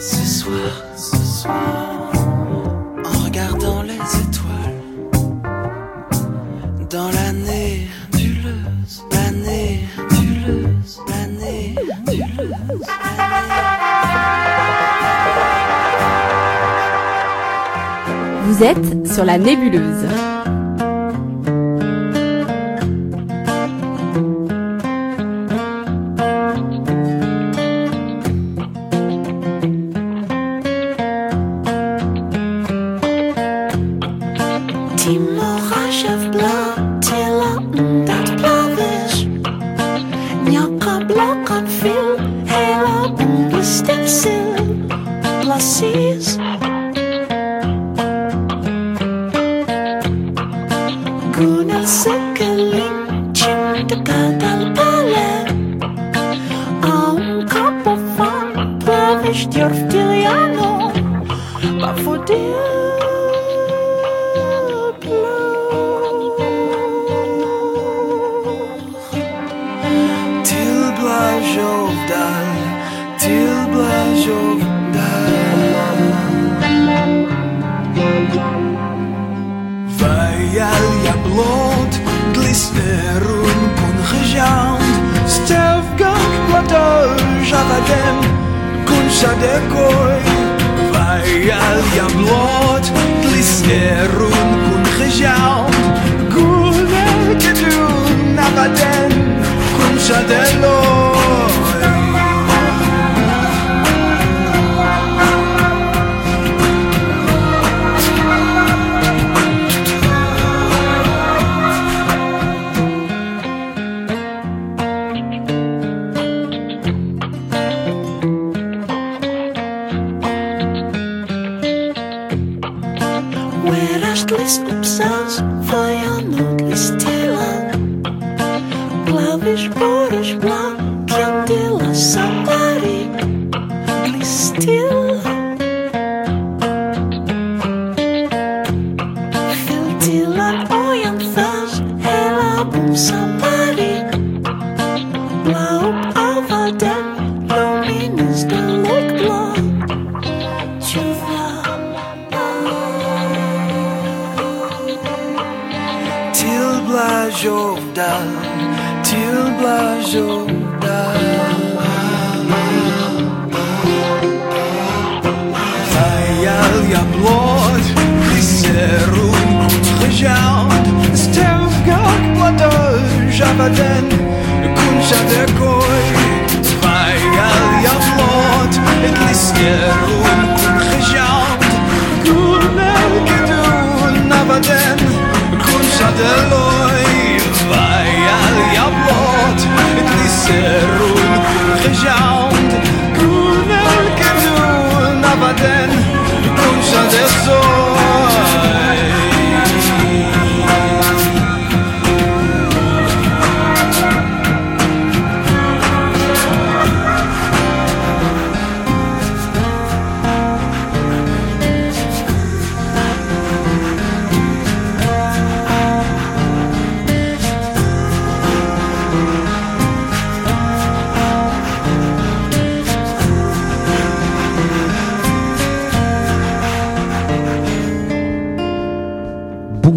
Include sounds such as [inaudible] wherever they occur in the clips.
Ce soir, ce soir, en regardant les étoiles, dans la nébuleuse, la nébuleuse, la nébuleuse, Vous êtes sur la nébuleuse.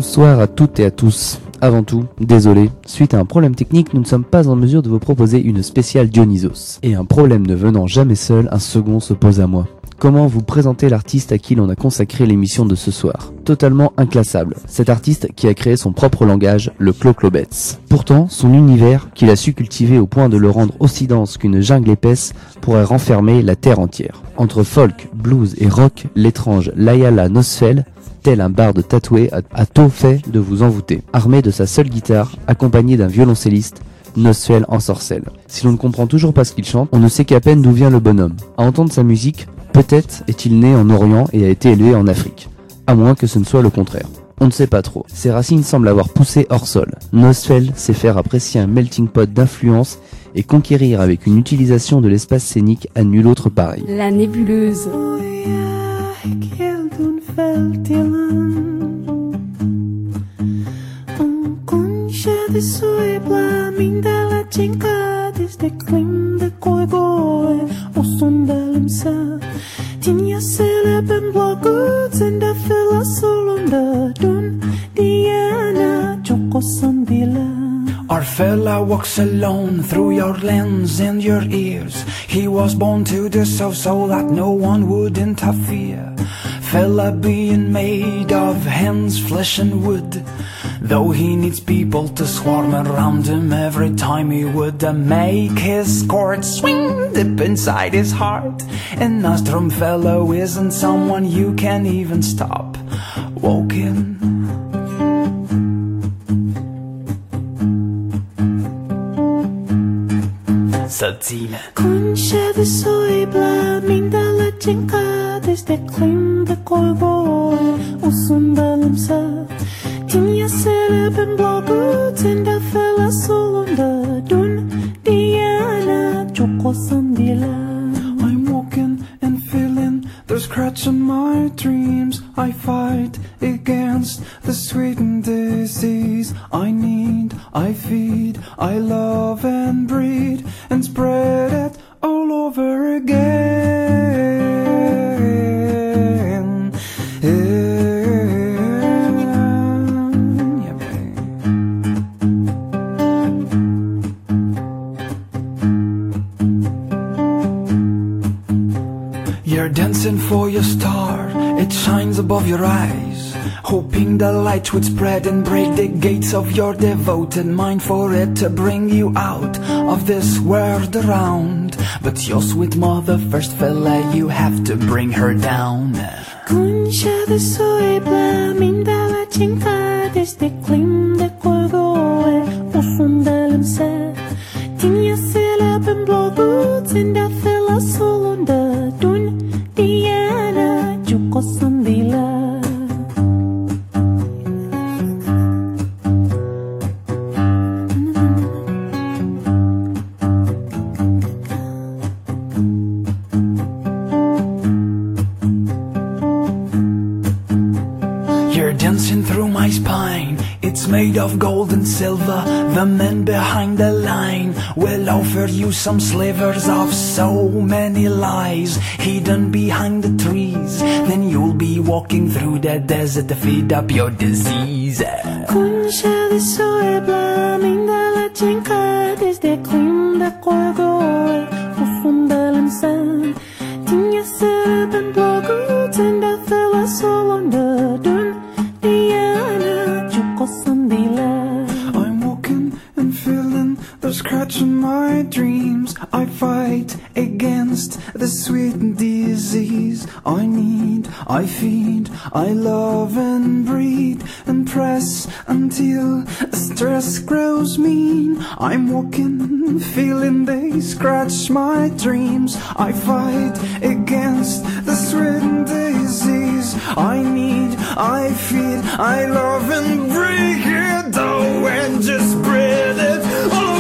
Bonsoir à toutes et à tous. Avant tout, désolé, suite à un problème technique, nous ne sommes pas en mesure de vous proposer une spéciale Dionysos. Et un problème ne venant jamais seul, un second se pose à moi. Comment vous présenter l'artiste à qui l'on a consacré l'émission de ce soir? Totalement inclassable. Cet artiste qui a créé son propre langage, le Clo-Clobets. Pourtant, son univers, qu'il a su cultiver au point de le rendre aussi dense qu'une jungle épaisse, pourrait renfermer la terre entière. Entre folk, blues et rock, l'étrange Layala Nosfell tel un barde tatoué, a, a tôt fait de vous envoûter. Armé de sa seule guitare, accompagné d'un violoncelliste, Nosfell ensorcelle. Si l'on ne comprend toujours pas ce qu'il chante, on ne sait qu'à peine d'où vient le bonhomme. À entendre sa musique, peut-être est-il né en Orient et a été élevé en Afrique. À moins que ce ne soit le contraire. On ne sait pas trop. Ses racines semblent avoir poussé hors sol. Nosfell sait faire apprécier un melting pot d'influence et conquérir avec une utilisation de l'espace scénique à nul autre pareil. La nébuleuse. felt yılan Un concha de suebla mindala çenka Desde klim de koy goe Osun belimse Tinja seleben blogut Zenda fela solunda Dun diana Çok osan our fella walks alone through your lens and your ears. He was born to do so so that no one would interfere. Fella being made of hands, flesh and wood. Though he needs people to swarm around him every time he would uh, make his cord swing deep inside his heart. And Nostrum fellow isn't someone you can even stop walking. 色寂寥。困些的碎了，明的了金卡，对的困的过过，无损的蓝色。Tim ya sebebim blogu Tinde fela solunda Dün diyene çok olsun the scratch on my dreams. I fight against the sweet disease. I need, I feed, I love and breed and spread it all over again. You're for your star, it shines above your eyes. Hoping the light would spread and break the gates of your devoted mind for it to bring you out of this world around. But your sweet mother first fella, you have to bring her down. Concha de soibla Mindala cinca Desde klim de koibo Usun dalam sa Tinha seleben bloggut Senda fila solonda Dun Diana Joko You're dancing through my spine. It's made of gold and silver. The men behind the line will offer you some slivers of so many lies hidden behind the trees. Then you'll be walking through the desert to feed up your disease. The sweet disease. I need, I feed, I love and breed and press until stress grows mean. I'm walking, feeling they scratch my dreams. I fight against the sweet disease. I need, I feed, I love and break it down and just spread it all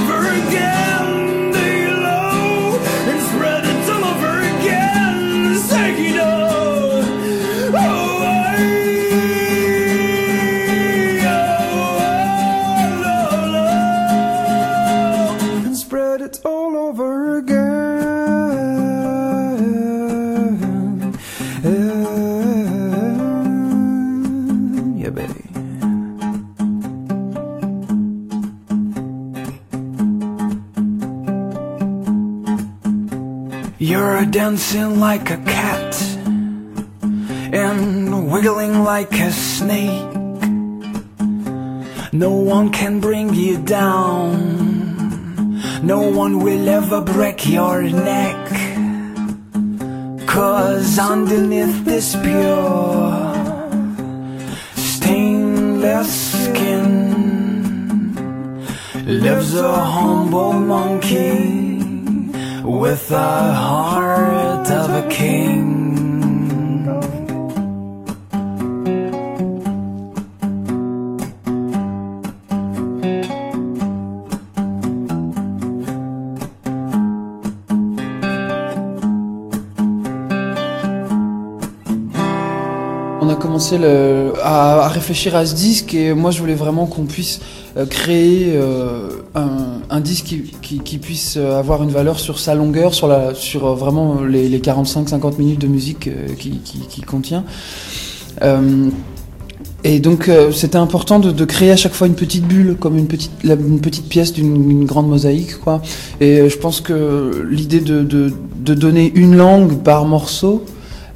dancing like a cat and wiggling like a snake. No one can bring you down. No one will ever break your neck. Cause underneath this pure stainless skin lives a humble monkey with the heart of a king. À, réfléchir à ce disque et moi je voulais vraiment qu'on puisse euh, créer euh, un, disque qui, puisse euh, avoir une valeur sur sa longueur, sur, la, sur vraiment les, les 45-50 minutes de musique euh, qui, contient. Et donc c'était important de, créer à chaque fois une petite bulle, comme une petite, une petite pièce d'une une grande mosaïque, quoi. Et je pense que l'idée de, de donner une langue par morceau,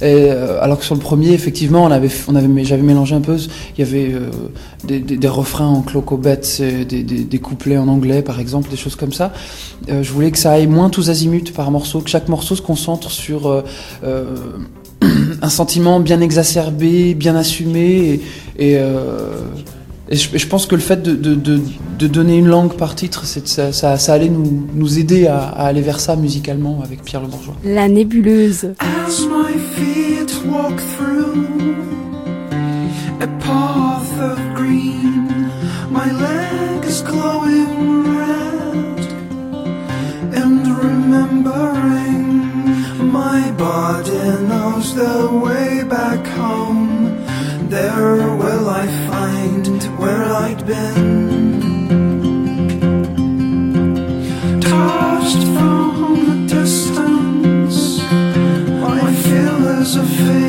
et, euh, alors que sur le premier, effectivement, on avait, on avait, j'avais mélangé un peu. Il y avait euh, des, des, des refrains en clocobet, des, des, des couplets en anglais, par exemple, des choses comme ça. Euh, je voulais que ça aille moins tous azimuts par morceau, que chaque morceau se concentre sur euh, euh, [clears throat] un sentiment bien exacerbé, bien assumé, et, et, euh, et je, je pense que le fait de, de, de, de donner une langue par titre, ça, ça, ça allait nous, nous aider à, à aller vers ça musicalement avec Pierre Le Bourgeois. La nébuleuse. As my feet walk through a path of green, my leg is glowing red. And remembering my body knows the way back home. There will I find where I'd been. Tossed from a distance. I feel as a.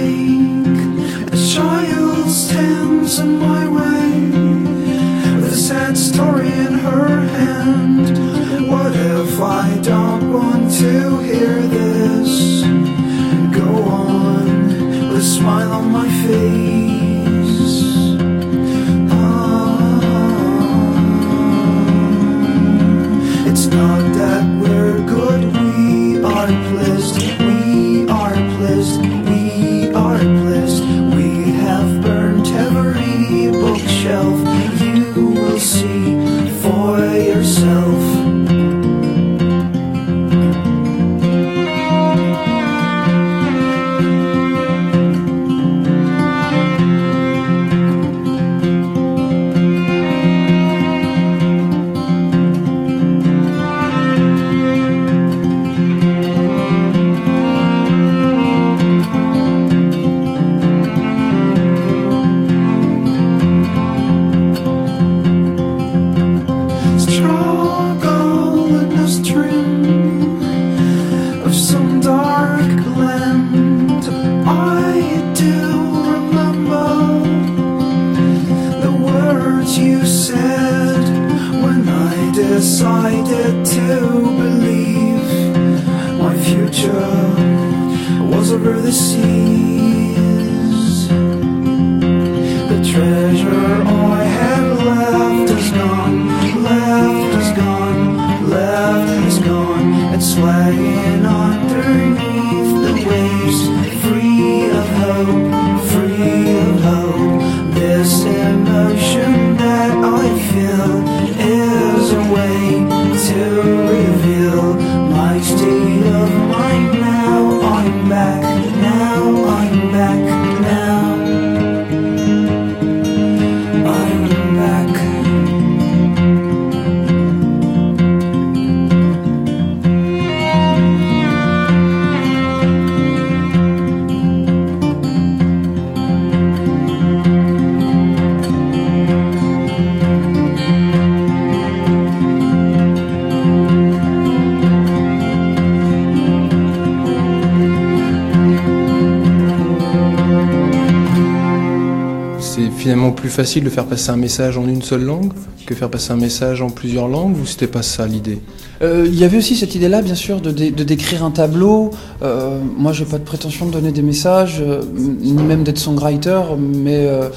facile de faire passer un message en une seule langue que faire passer un message en plusieurs langues ou c'était pas ça l'idée? Euh, Il y avait aussi cette idée-là, bien sûr, de, de décrire un tableau. Euh, moi, j'ai pas de prétention de donner des messages, euh, ni même d'être songwriter, mais euh,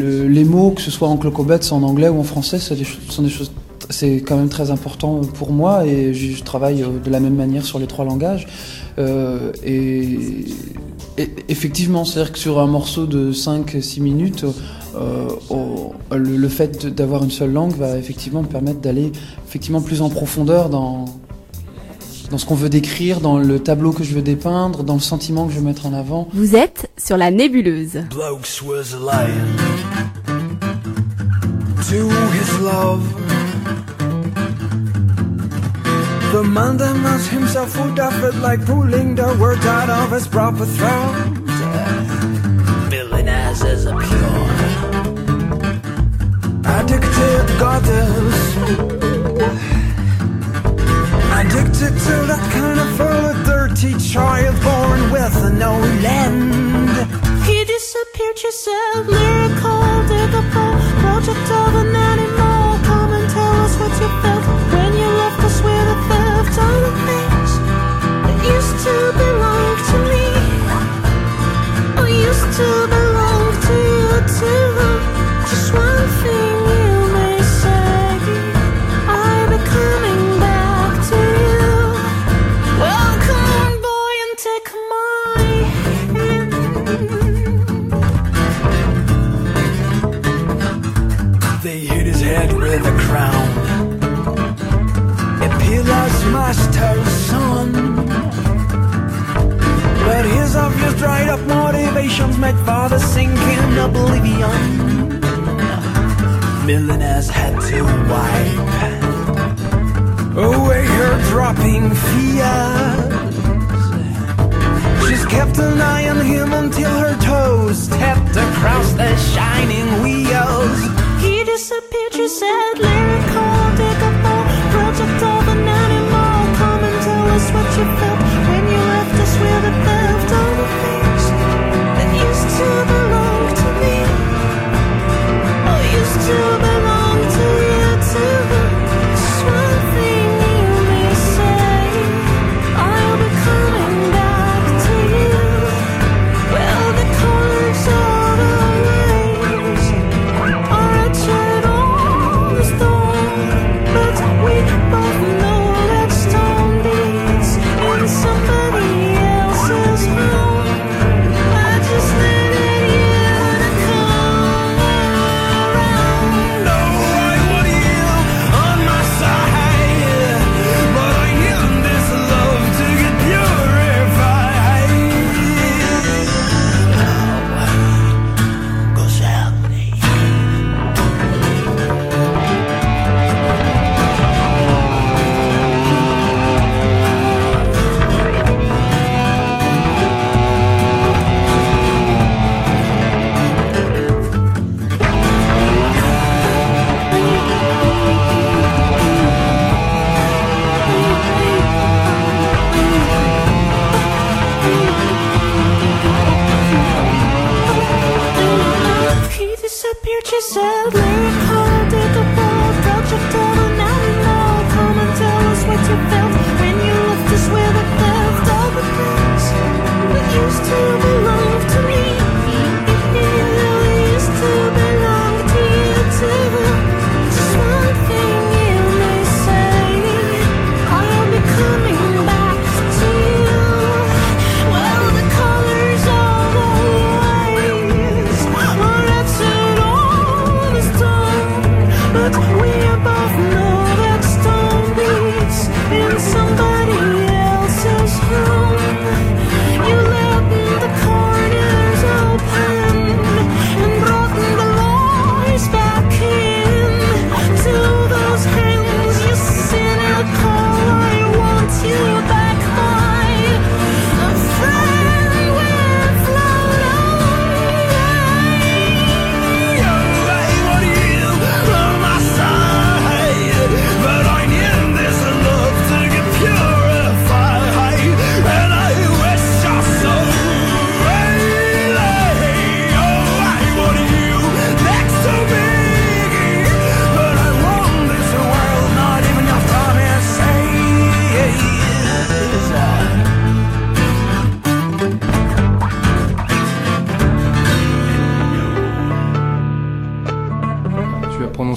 le- les mots, que ce soit en clocobets, en anglais ou en français, c'est des sont des choses. C'est quand même très important pour moi et je, travaille de la même manière sur les trois langages. Et effectivement, c'est-à-dire que sur un morceau de 5-6 minutes, euh, le, fait d'avoir une seule langue va effectivement me permettre d'aller effectivement plus en profondeur dans, dans ce qu'on veut décrire, dans le tableau que je veux dépeindre, dans le sentiment que je veux mettre en avant. Vous êtes sur la nébuleuse. Addicted goddess. Addicted to that kind of A dirty child born with no land He disappeared yourself, a miracle.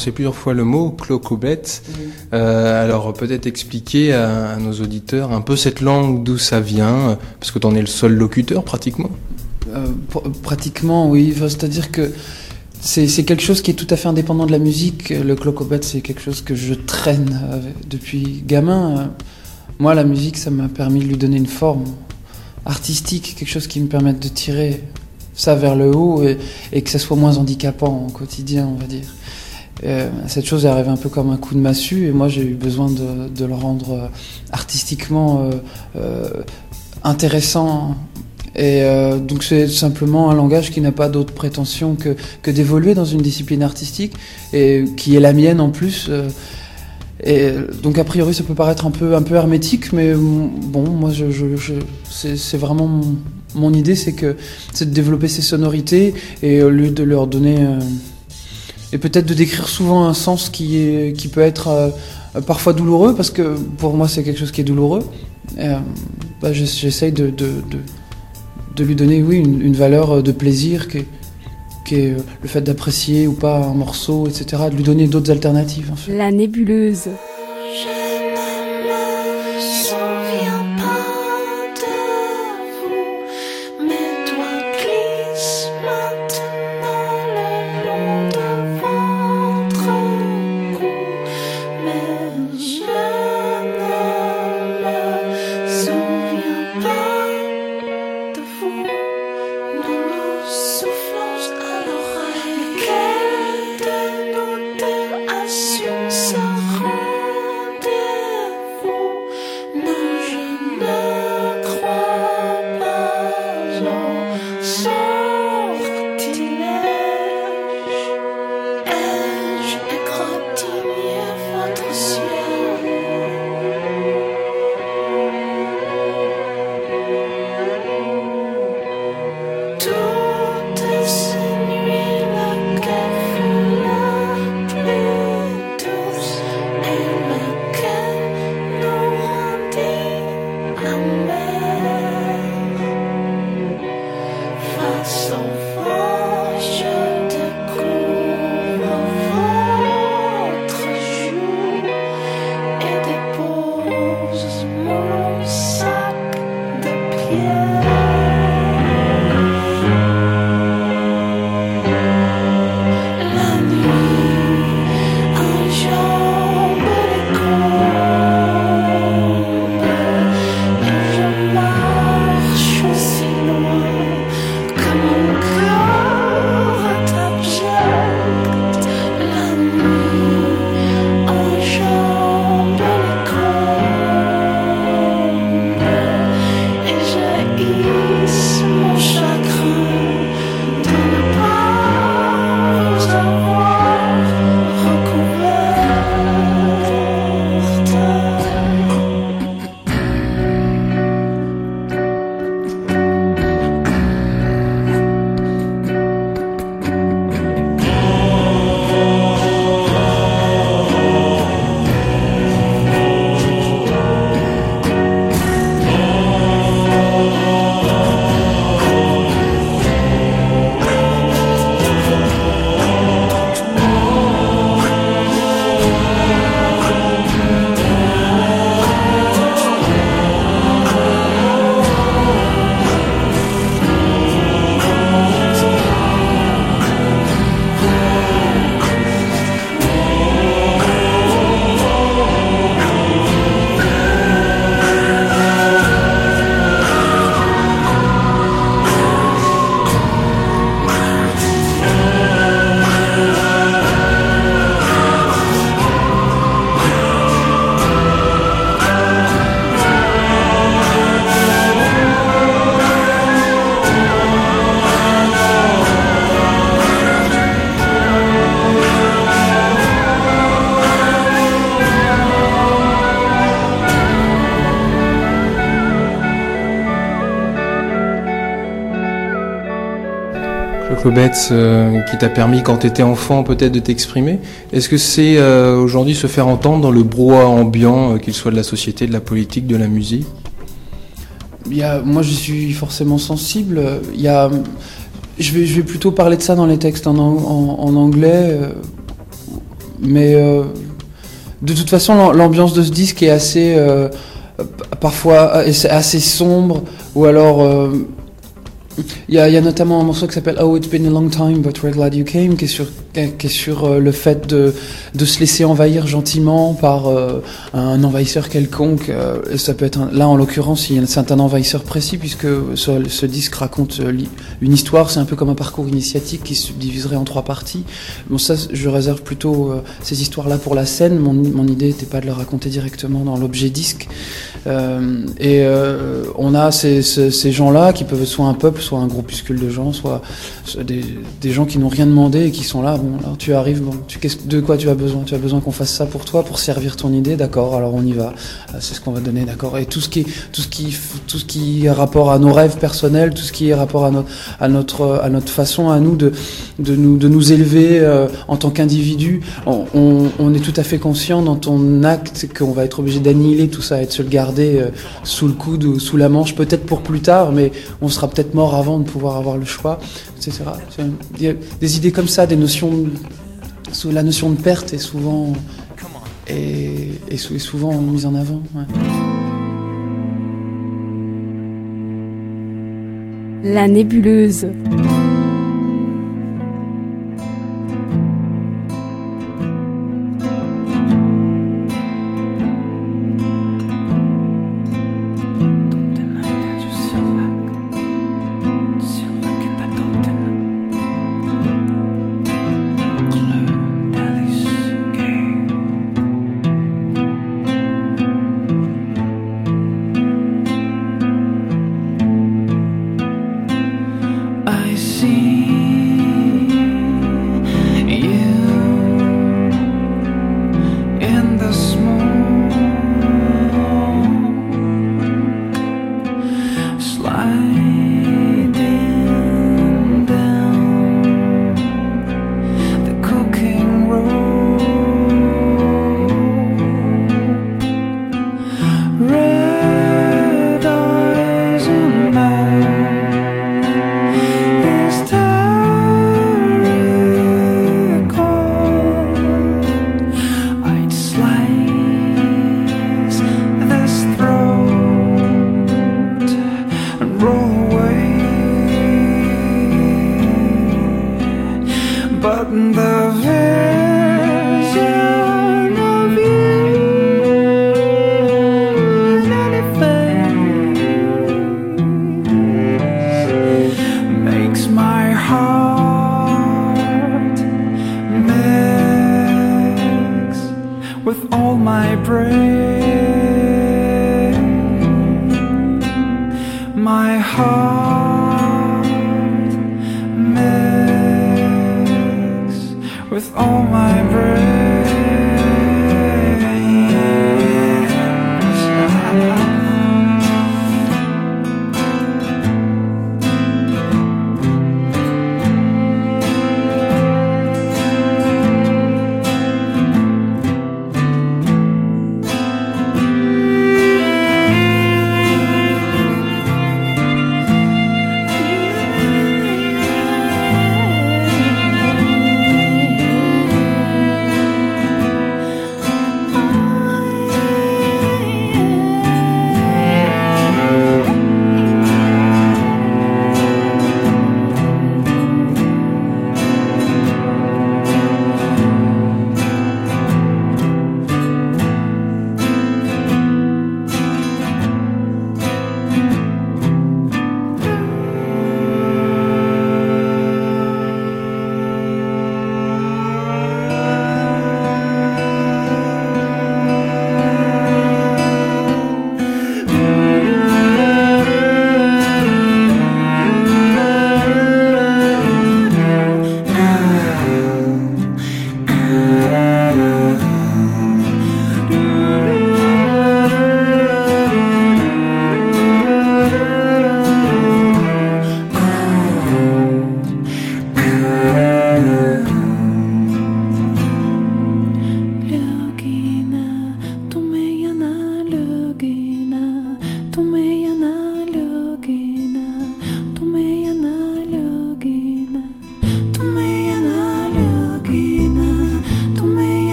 prononcé plusieurs fois le mot clocoubette. Mmh. Euh, alors peut-être expliquer à, nos auditeurs un peu cette langue, d'où ça vient, parce que tu en es le seul locuteur pratiquement. Euh, pratiquement, oui. C'est-à-dire que c'est quelque chose qui est tout à fait indépendant de la musique. Le clocobet, c'est quelque chose que je traîne euh, depuis gamin. Euh, moi, la musique, ça m'a permis de lui donner une forme artistique, quelque chose qui me permette de tirer ça vers le haut et que ça soit moins handicapant au quotidien, on va dire. Euh, cette chose est arrivée un peu comme un coup de massue et moi j'ai eu besoin de, le rendre euh, artistiquement euh, intéressant. Et donc c'est simplement un langage qui n'a pas d'autre prétention que, que d'évoluer dans une discipline artistique et qui est la mienne en plus. Et donc a priori ça peut paraître un peu, un peu hermétique, mais bon, moi je, c'est vraiment mon, mon idée, c'est de développer ces sonorités et au lieu de leur donner et peut-être de décrire souvent un sens qui est qui peut être euh, parfois douloureux parce que pour moi c'est quelque chose qui est douloureux. Euh, bah, j'ess- J'essaye de, de, de, lui donner oui une, une valeur euh, de plaisir qui est, qui est euh, le fait d'apprécier ou pas un morceau, etc. De lui donner d'autres alternatives. En fait. La nébuleuse. Euh, qui t'a permis quand t'étais enfant peut-être de t'exprimer. Est-ce que c'est euh, aujourd'hui se faire entendre dans le brouhaha ambiant, euh, qu'il soit de la société, de la politique, de la musique? Il y a, moi, je suis forcément sensible. Il y a, je vais, je vais plutôt parler de ça dans les textes en, an- en, en anglais, mais de toute façon, l'am- l'ambiance de ce disque est assez, parfois, assez sombre, ou alors, Il y, a, notamment un morceau qui s'appelle Oh It's Been a Long Time But We're Glad You Came qui est sur, qui est sur euh, le fait de, de se laisser envahir gentiment par euh, un envahisseur quelconque. euh, ça peut être là en l'occurrence c'est un envahisseur précis puisque ce, disque raconte euh, une histoire, c'est un peu comme un parcours initiatique qui se subdiviserait en trois parties. Bon ça je réserve plutôt ces histoires-là pour la scène. Mon, mon idée n'était pas de le raconter directement dans l'objet disque. Et on a ces, ces, gens-là qui peuvent être soit un peuple, soit un groupuscule de gens, soit, des, des gens qui n'ont rien demandé et qui sont là. Bon, alors tu arrives, bon, de quoi tu as Tu as besoin qu'on fasse ça pour toi, pour servir ton idée, d'accord Alors on y va. Euh, C'est ce qu'on va donner, d'accord Et tout ce qui, est- tout ce qui, tout ce qui est rapport à nos rêves personnels, tout ce qui est rapport à notre, à notre, à notre façon à nous de, de nous, de nous élever euh, en tant qu'individu. On, est tout à fait conscient dans ton acte qu'on va être obligé d'annihiler tout ça et de se le garder euh, sous le coude ou sous la manche, peut-être pour plus tard, mais on sera peut-être mort avant de pouvoir avoir le choix, etc. Il des idées comme ça, des notions, la notion de perte est souvent, est, est sou- est souvent mise en avant. La nébuleuse.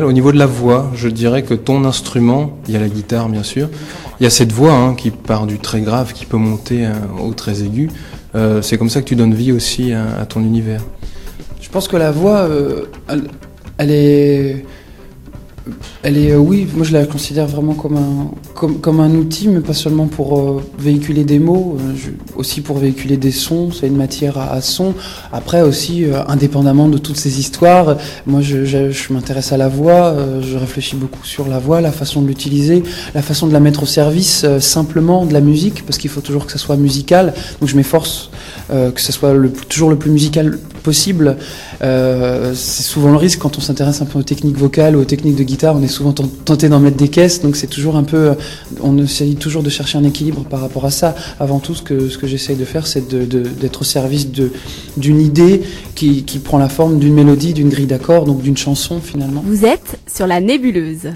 Au niveau de la voix, je dirais que ton instrument, il y a la guitare bien sûr, il y a cette voix hein, qui part du très grave, qui peut monter euh, au très aigu. Euh, c'est comme ça que tu donnes vie aussi à, à ton univers. Je pense que la voix, euh, elle est. Elle est, euh, oui, moi je la considère vraiment comme un, comme, comme un outil, mais pas seulement pour euh, véhiculer des mots, euh, aussi pour véhiculer des sons, c'est une matière à, à son. Après aussi, indépendamment de toutes ces histoires, moi je, je, m'intéresse à la voix, je réfléchis beaucoup sur la voix, la façon de l'utiliser, la façon de la mettre au service simplement de la musique, parce qu'il faut toujours que ça soit musical, donc je m'efforce que ce soit le, toujours le plus musical possible. C'est souvent le risque quand on s'intéresse un peu aux techniques vocales ou aux techniques de guitare, on est souvent ten- tenté d'en mettre des caisses, donc c'est toujours un peu, euh, on essaye toujours de chercher un équilibre par rapport à ça. Avant tout, ce que, ce que j'essaye de faire, c'est de- de- d'être au service d'une idée qui, qui prend la forme d'une mélodie, d'une grille d'accords, donc d'une chanson finalement. Vous êtes sur la nébuleuse.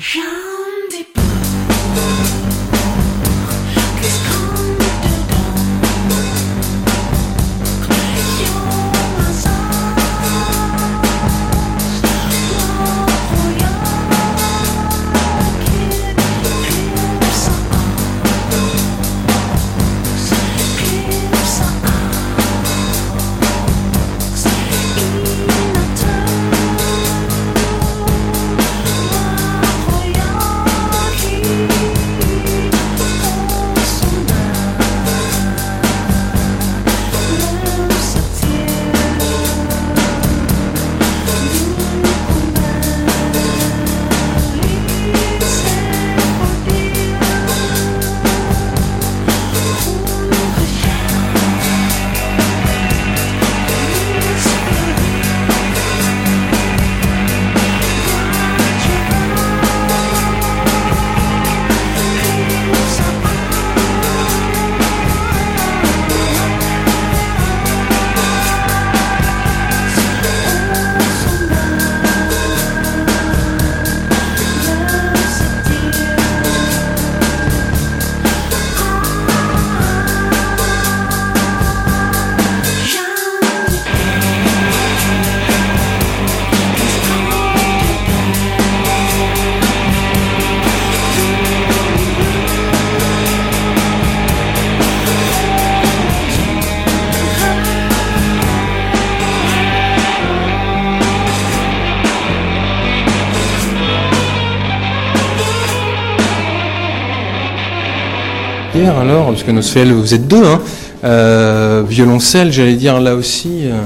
Alors, parce que Nosfell, vous êtes deux, hein, euh, violoncelle, j'allais dire là aussi, euh,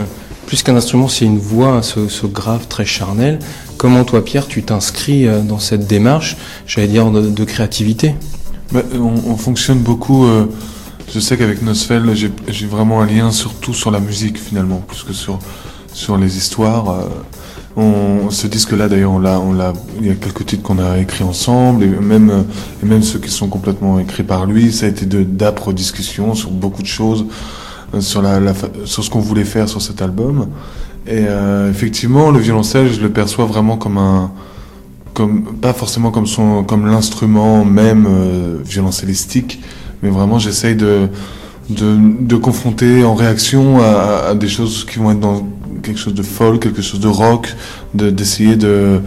plus qu'un instrument, c'est une voix, ce, grave très charnel. Comment toi, Pierre, tu t'inscris euh, dans cette démarche, j'allais dire, de, créativité? Bah, on, on fonctionne beaucoup. je sais qu'avec Nosfell, j'ai vraiment un lien surtout sur la musique finalement, plus que sur les histoires. On, ce disque-là, d'ailleurs, on l'a. Il y a quelques titres qu'on a écrits ensemble, et même ceux qui sont complètement écrits par lui. Ça a été de d'âpres discussions sur beaucoup de choses, euh, sur ce qu'on voulait faire sur cet album. Et euh, effectivement, le violoncelle, je le perçois vraiment comme un pas forcément comme l'instrument même euh, violoncellistique mais vraiment j'essaye de confronter en réaction à, à des choses qui vont être dans quelque chose de folk quelque chose de rock de d'essayer de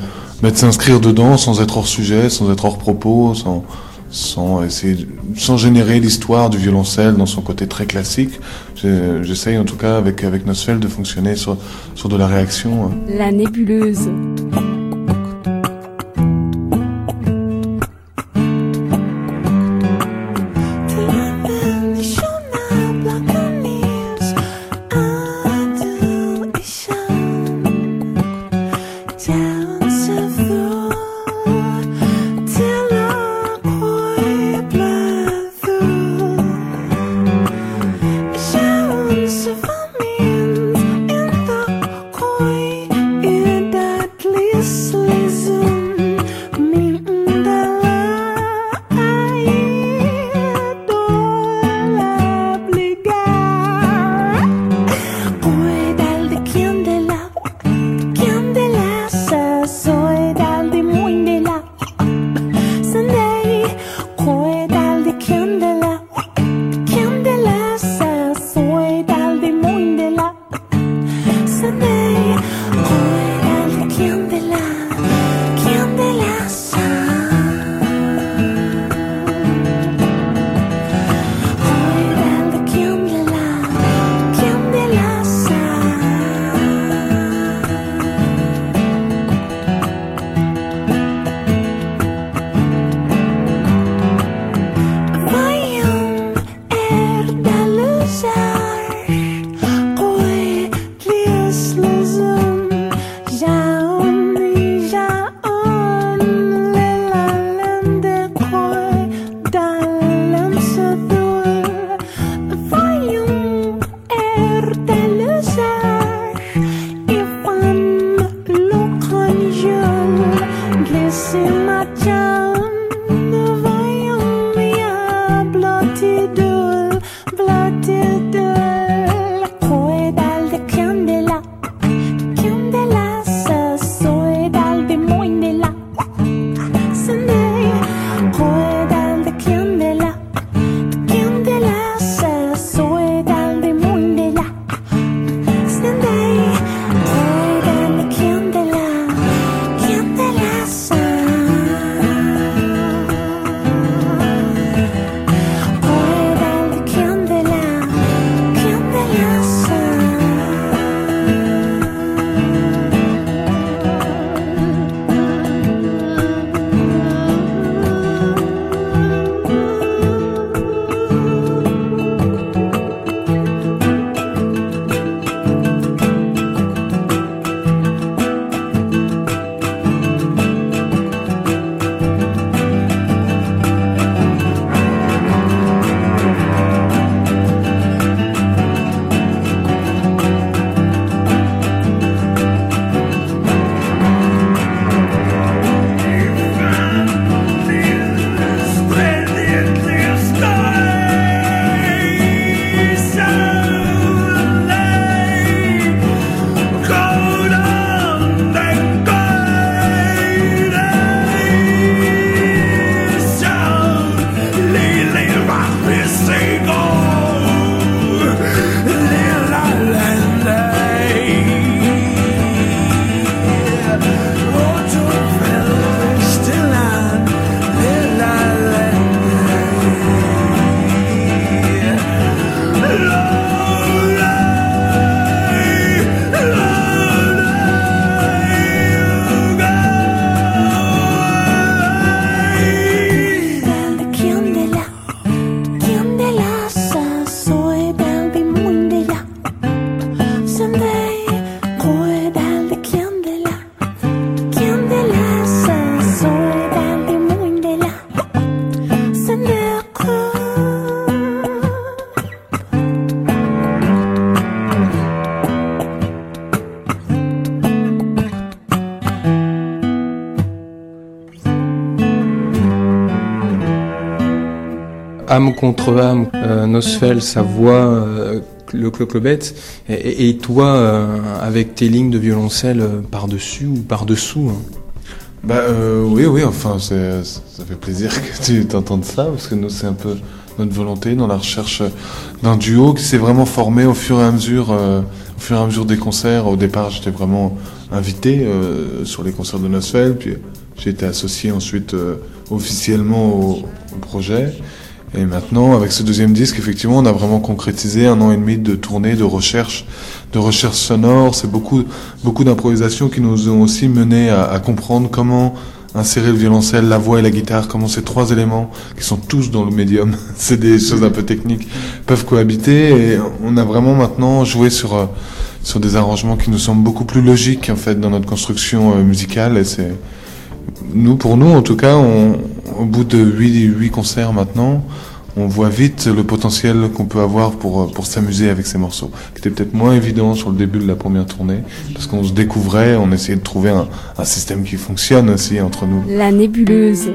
s'inscrire dedans sans être hors sujet sans être hors propos sans sans essayer sans générer l'histoire du violoncelle dans son côté très classique j'essaye en tout cas avec avec Nosfell de fonctionner sur sur de la réaction hein. La nébuleuse. Contre âme, euh, Nosfell, sa voix, euh, le cloclobette, et, et- toi, euh, avec tes lignes de violoncelle par-dessus ou par-dessous. hein. Bah oui, oui, enfin, ça fait plaisir que [laughs] tu t'entendes ça, parce que nous, c'est un peu notre volonté dans la recherche d'un duo qui s'est vraiment formé au fur et à mesure, au fur et à mesure des concerts. Au départ, j'étais vraiment invité sur les concerts de Nosfell, puis j'ai été associé ensuite officiellement au projet. Et maintenant, avec ce deuxième disque, effectivement, on a vraiment concrétisé un an et demi de tournée, de recherche, de recherche sonore. C'est beaucoup, beaucoup d'improvisations qui nous ont aussi mené à, à comprendre comment insérer le violoncelle, la voix et la guitare, comment ces trois éléments, qui sont tous dans le médium, [laughs] c'est des choses un peu techniques, peuvent cohabiter. Et on a vraiment maintenant joué sur, euh, sur des arrangements qui nous semblent beaucoup plus logiques, en fait, dans notre construction euh, musicale. Et c'est, nous, pour nous, en tout cas, on, au bout de huit, huit concerts maintenant, on voit vite le potentiel qu'on peut avoir pour, euh, pour s'amuser avec ces morceaux. Qui était peut-être moins évident sur le début de la première tournée, parce qu'on se découvrait, on essayait de trouver un système qui fonctionne aussi entre nous. La nébuleuse.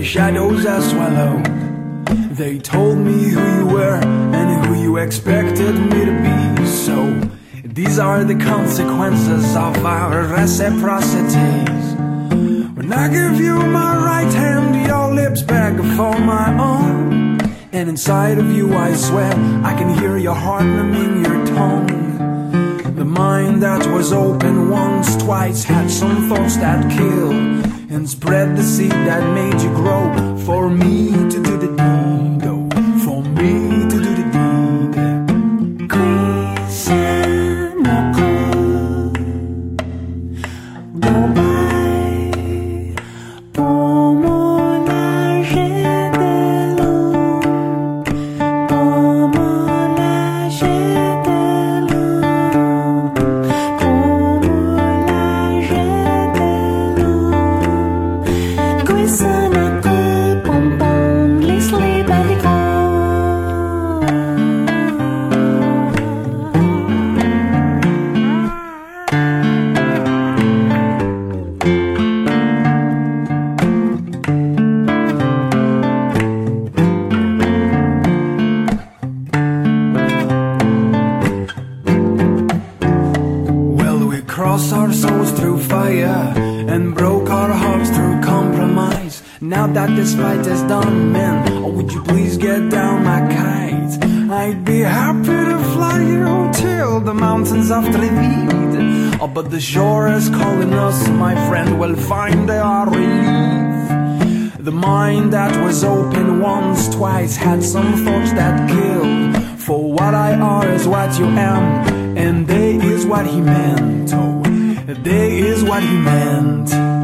Many shadows I swallow. They told me who you were and who you expected me to be. So, these are the consequences of our reciprocities. When I give you my right hand, your lips beg for my own. And inside of you, I swear, I can hear your heart numbing your tongue. The mind that was open once, twice, had some thoughts that kill. And spread the seed that made you grow. For me to do the deed, mountains of Trevid. Oh, but the shore is calling us, my friend, will find our relief. The mind that was open once, twice, had some thoughts that killed. For what I are is what you am, and they is what he meant. Oh, they is what he meant.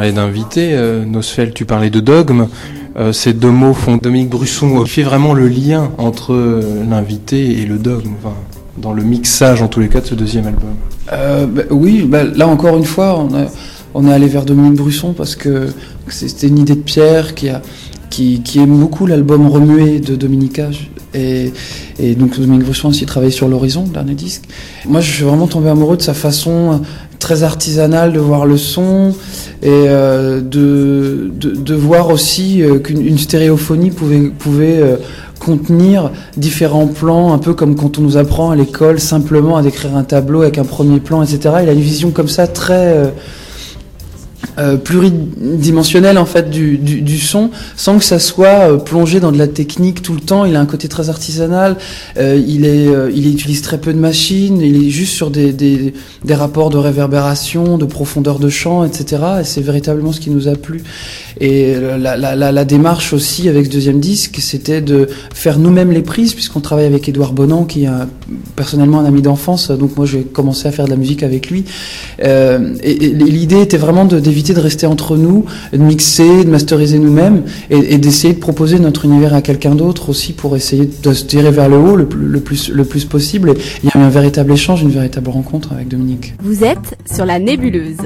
Pierre, our tu parlais d'invité, euh, Nosfeld, tu parlais de dogme. Euh, ces deux mots font Dominique Brusson fait vraiment le lien entre euh, l'invité et le dogme, enfin, dans le mixage en tous les cas de ce deuxième album. Euh, bah, oui, bah, là encore une fois, on, a- on est allé vers Dominique Brusson parce que c'était une idée de Pierre qui, a, qui, qui aime beaucoup l'album Remué de Dominica. Et, et donc Dominique Brusson a aussi travaillé sur l'horizon, le dernier disque. Moi, je suis vraiment tombé amoureux de sa façon très artisanale de voir le son et euh, de, de, voir aussi euh, qu'une une stéréophonie pouvait, pouvait euh, contenir différents plans, un peu comme quand on nous apprend à l'école simplement à décrire un tableau avec un premier plan, etc. Il a une vision comme ça très euh, pluridimensionnelle en fait du, du, son, sans que ça soit euh, plongé dans de la technique tout le temps. Il a un côté très artisanal. euh, il est, il utilise très peu de machines. Il est juste sur des, des, des rapports de réverbération, de profondeur de chant, etc. Et c'est véritablement ce qui nous a plu. Et la, la, la, démarche aussi avec ce deuxième disque, c'était de faire nous-mêmes les prises, puisqu'on travaille avec Édouard Bonan, qui est personnellement un ami d'enfance. Donc moi, j'ai commencé à faire de la musique avec lui. Et, et l'idée était vraiment de- de rester entre nous, de mixer, de masteriser nous-mêmes, et, et d'essayer de proposer notre univers à quelqu'un d'autre aussi pour essayer de se tirer vers le haut le, plus- le plus, le plus possible. Et il y a eu un véritable échange, une véritable rencontre avec Dominique. Vous êtes sur la nébuleuse.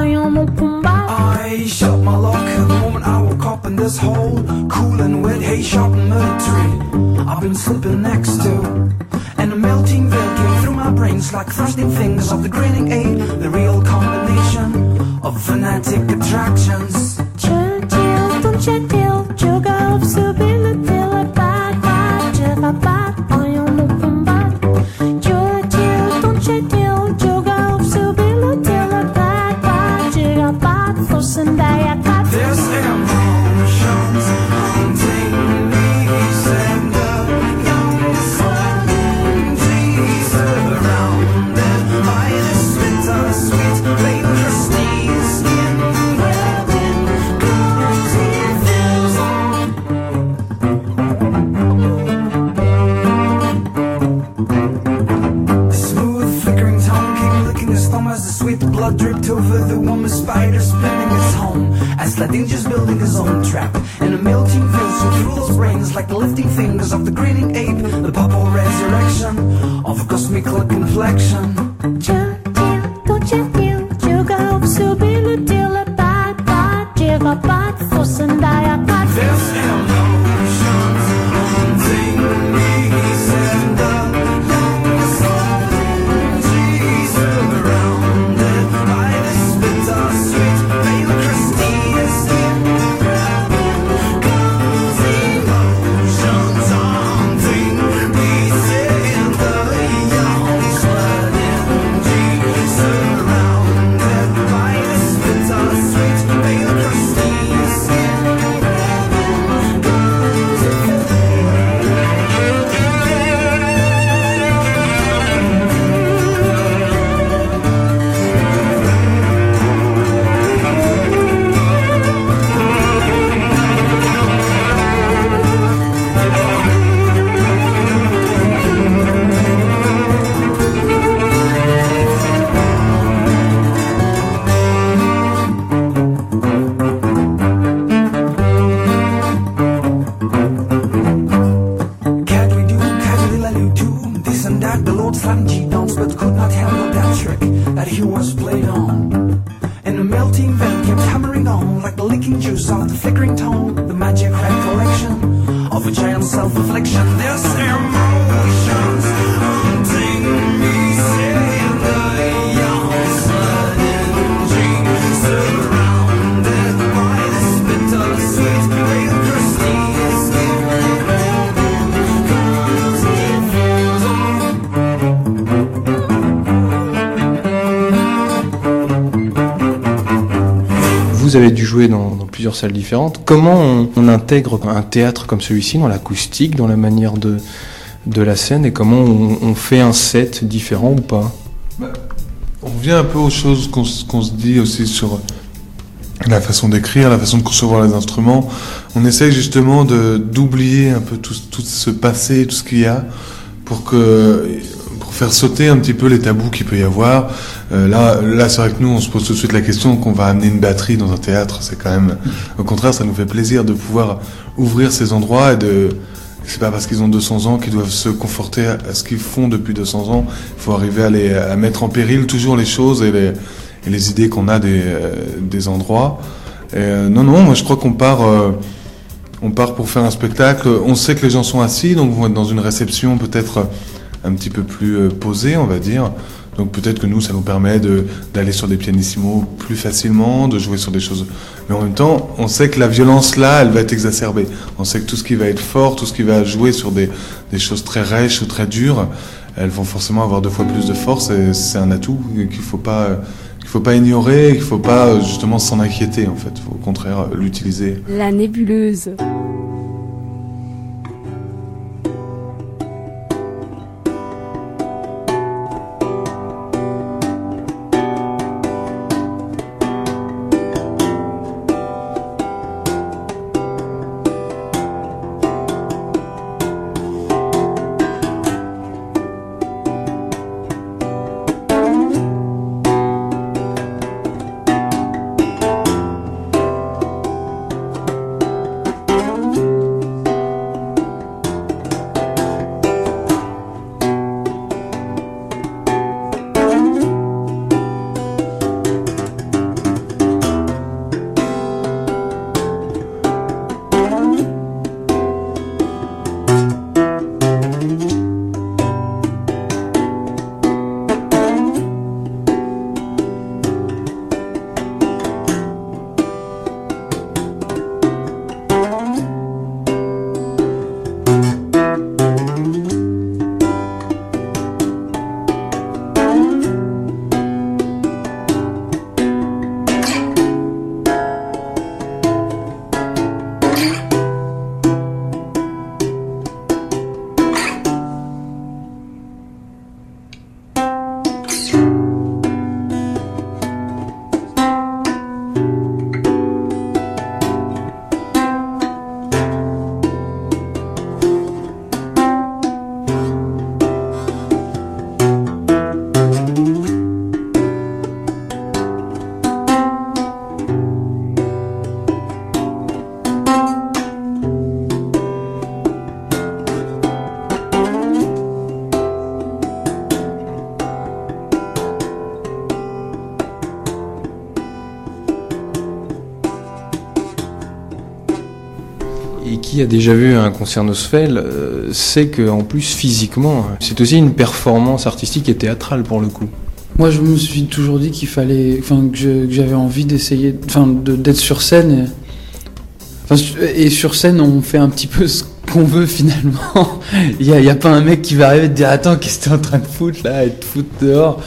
Koncetil juga possibility lebat bat juga bat ayam kumbat I shut my lock the moment I woke up in this hole, cool and wet, hey, sharp and tree. I've been sleeping next to. And a melting veil came through my brains like thrusting fingers of the grinning ape. The real combination of fanatic attractions. Chill, don't you deal, joga of subility, bad, bad, joga bad, home. As Ladin just building his own trap. And Vous avez dû jouer dans, plusieurs salles différentes. Comment on, intègre un théâtre comme celui-ci dans l'acoustique, dans la manière de, de la scène et comment on, fait un set différent ou pas? On revient un peu aux choses qu'on se dit aussi sur la façon d'écrire, la façon de concevoir les instruments. On essaye justement d'oublier un peu tout, tout ce passé, tout ce qu'il y a, pour que pour faire sauter un petit peu les tabous qu'il peut y avoir. Euh, là, là, c'est vrai que nous, on se pose tout de suite la question qu'on va amener une batterie dans un théâtre. C'est quand même, au contraire, ça nous fait plaisir de pouvoir ouvrir ces endroits et de c'est pas parce qu'ils ont 200 ans qu'ils doivent se conforter à ce qu'ils font depuis 200 ans. Il faut arriver à, les, à mettre en péril toujours les choses et les, les idées qu'on a des, euh, des endroits. Euh, non, non, moi je crois qu'on part, on part pour faire un spectacle. On sait que les gens sont assis, donc vont être dans une réception peut-être un petit peu plus posée, on va dire. Donc peut-être que nous, ça nous permet de d'aller sur des pianissimos plus facilement, de jouer sur des choses. Mais en même temps, on sait que la violence là, elle va être exacerbée. On sait que tout ce qui va être fort, tout ce qui va jouer sur des, des choses très rêches ou très dures, elles vont forcément avoir deux fois plus de force. Et c'est un atout qu'il faut faut pas ignorer, qu'il faut pas euh, justement s'en inquiéter en fait. Faut au contraire l'utiliser. La nébuleuse. A déjà vu un concert Nosfell euh, sait que en plus physiquement, c'est aussi une performance artistique et théâtrale pour le coup. Moi, je me suis toujours dit qu'il fallait, enfin, que j'avais envie d'essayer, enfin, d'être sur scène. Et, sur scène, on fait un petit peu ce qu'on veut finalement. [laughs] Il y a, pas un mec qui va arriver et te dire attends, qu'est-ce que t'es en train de foutre là, et te foutre dehors.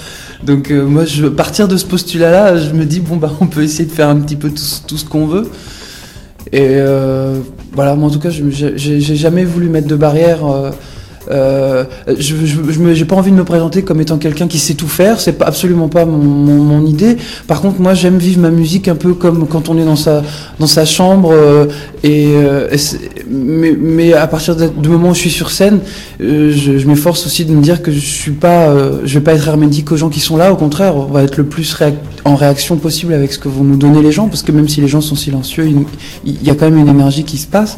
Donc euh, moi, je, partir de ce postulat-là, je me dis bon bah, on peut essayer de faire un petit peu tout ce qu'on veut. Et euh, voilà, moi en tout cas, j'ai jamais voulu mettre de barrière. Euh, je j'ai pas envie de me présenter comme étant quelqu'un qui sait tout faire, c'est absolument pas mon, mon, mon idée. Par contre, moi j'aime vivre ma musique un peu comme quand on est dans sa, dans sa chambre. euh, et, euh, mais, mais à partir du moment où je suis sur scène, euh, je, je m'efforce aussi de me dire que je suis pas, euh, vais pas être hermétique aux gens qui sont là. Au contraire, on va être le plus réac- en réaction possible avec ce que vont nous donner les gens, parce que même si les gens sont silencieux, il, il y a quand même une énergie qui se passe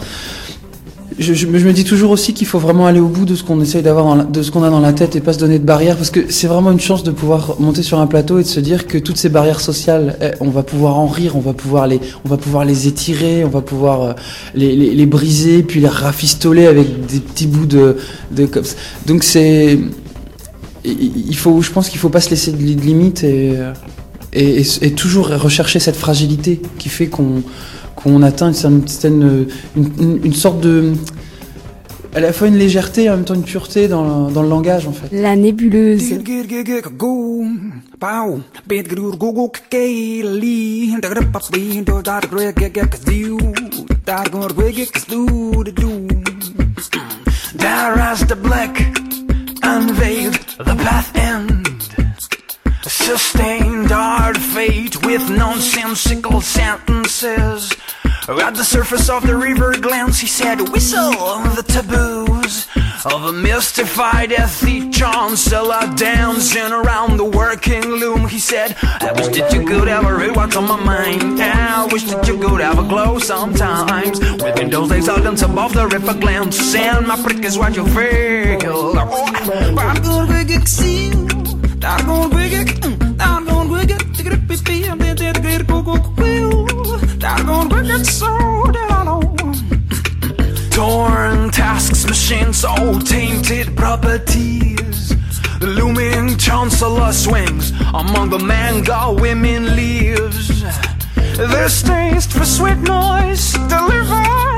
je, je je me dis toujours aussi qu'il faut vraiment aller au bout de ce qu'on essaye d'avoir, de ce qu'on a dans la tête et pas se donner de barrières, parce que c'est vraiment une chance de pouvoir monter sur un plateau et de se dire que toutes ces barrières sociales, eh, on va pouvoir en rire, on va pouvoir les, on va pouvoir les étirer, on va pouvoir euh, les, les, les briser, puis les rafistoler avec des petits bouts de, de. Donc c'est, il faut, je pense qu'il faut pas se laisser de li- de limites euh, et, et- et toujours rechercher cette fragilité qui fait qu'on qu'on atteint une certaine une, une- une sorte de à la fois une légèreté et en même temps une pureté dans le, dans le langage en fait. La nébuleuse. There as the black unveiled the path end. Sustained hard fate with nonsensical sentences. At the surface of the river glance, he said, Whistle on the taboos of a mystified ethic chancellor dancing around the working loom. He said, I wish that you could ever read what's on my mind. I wish that you could have a glow sometimes. Within those days, I dance above the river glance, and my prick is what you feel. Oh, I'm gonna wig it, mm, wig it, take it up, baby, I'm dead, dead, dead, go, go, go, I'm gonna so that. Torn tasks, machines, all tainted properties. The looming chancellor swings among the manga women leaves. This taste for sweet noise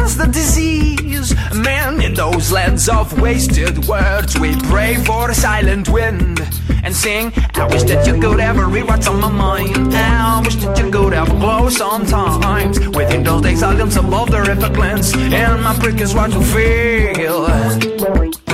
delivers the disease. Man, in those lands of wasted words, we pray for a silent wind and sing. I wish that you could ever read what's on my mind. I wish that you could have glow sometimes. Within those days, I glimpse above the river glance, and my prick is what you feel.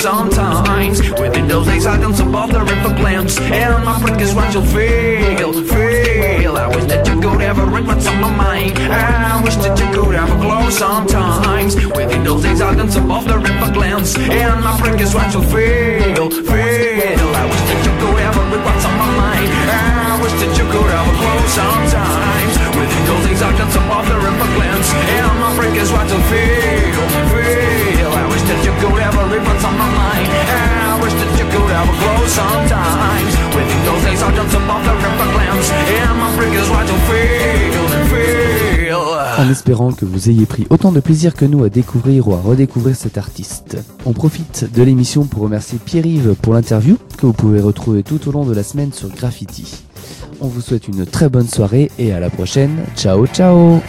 Sometimes. Within those days I dance above the river glance. And my prick is what you'll feel, feel. I wish that you could ever read what's on my mind. I wish that you could ever glow sometimes. Within those days I dance above the river glance. And my prick is what you'll feel, feel. I wish that you could ever read what's on my mind. I wish that you could ever glow sometimes. Within those days I dance above the river glance. And my prick is what you'll feel, feel. En espérant que vous ayez pris autant de plaisir que nous à découvrir ou à redécouvrir cet artiste. On profite de l'émission pour remercier Pierre-Yves pour l'interview que vous pouvez retrouver tout au long de la semaine sur Graffiti. On vous souhaite une très bonne soirée et à la prochaine. Ciao ciao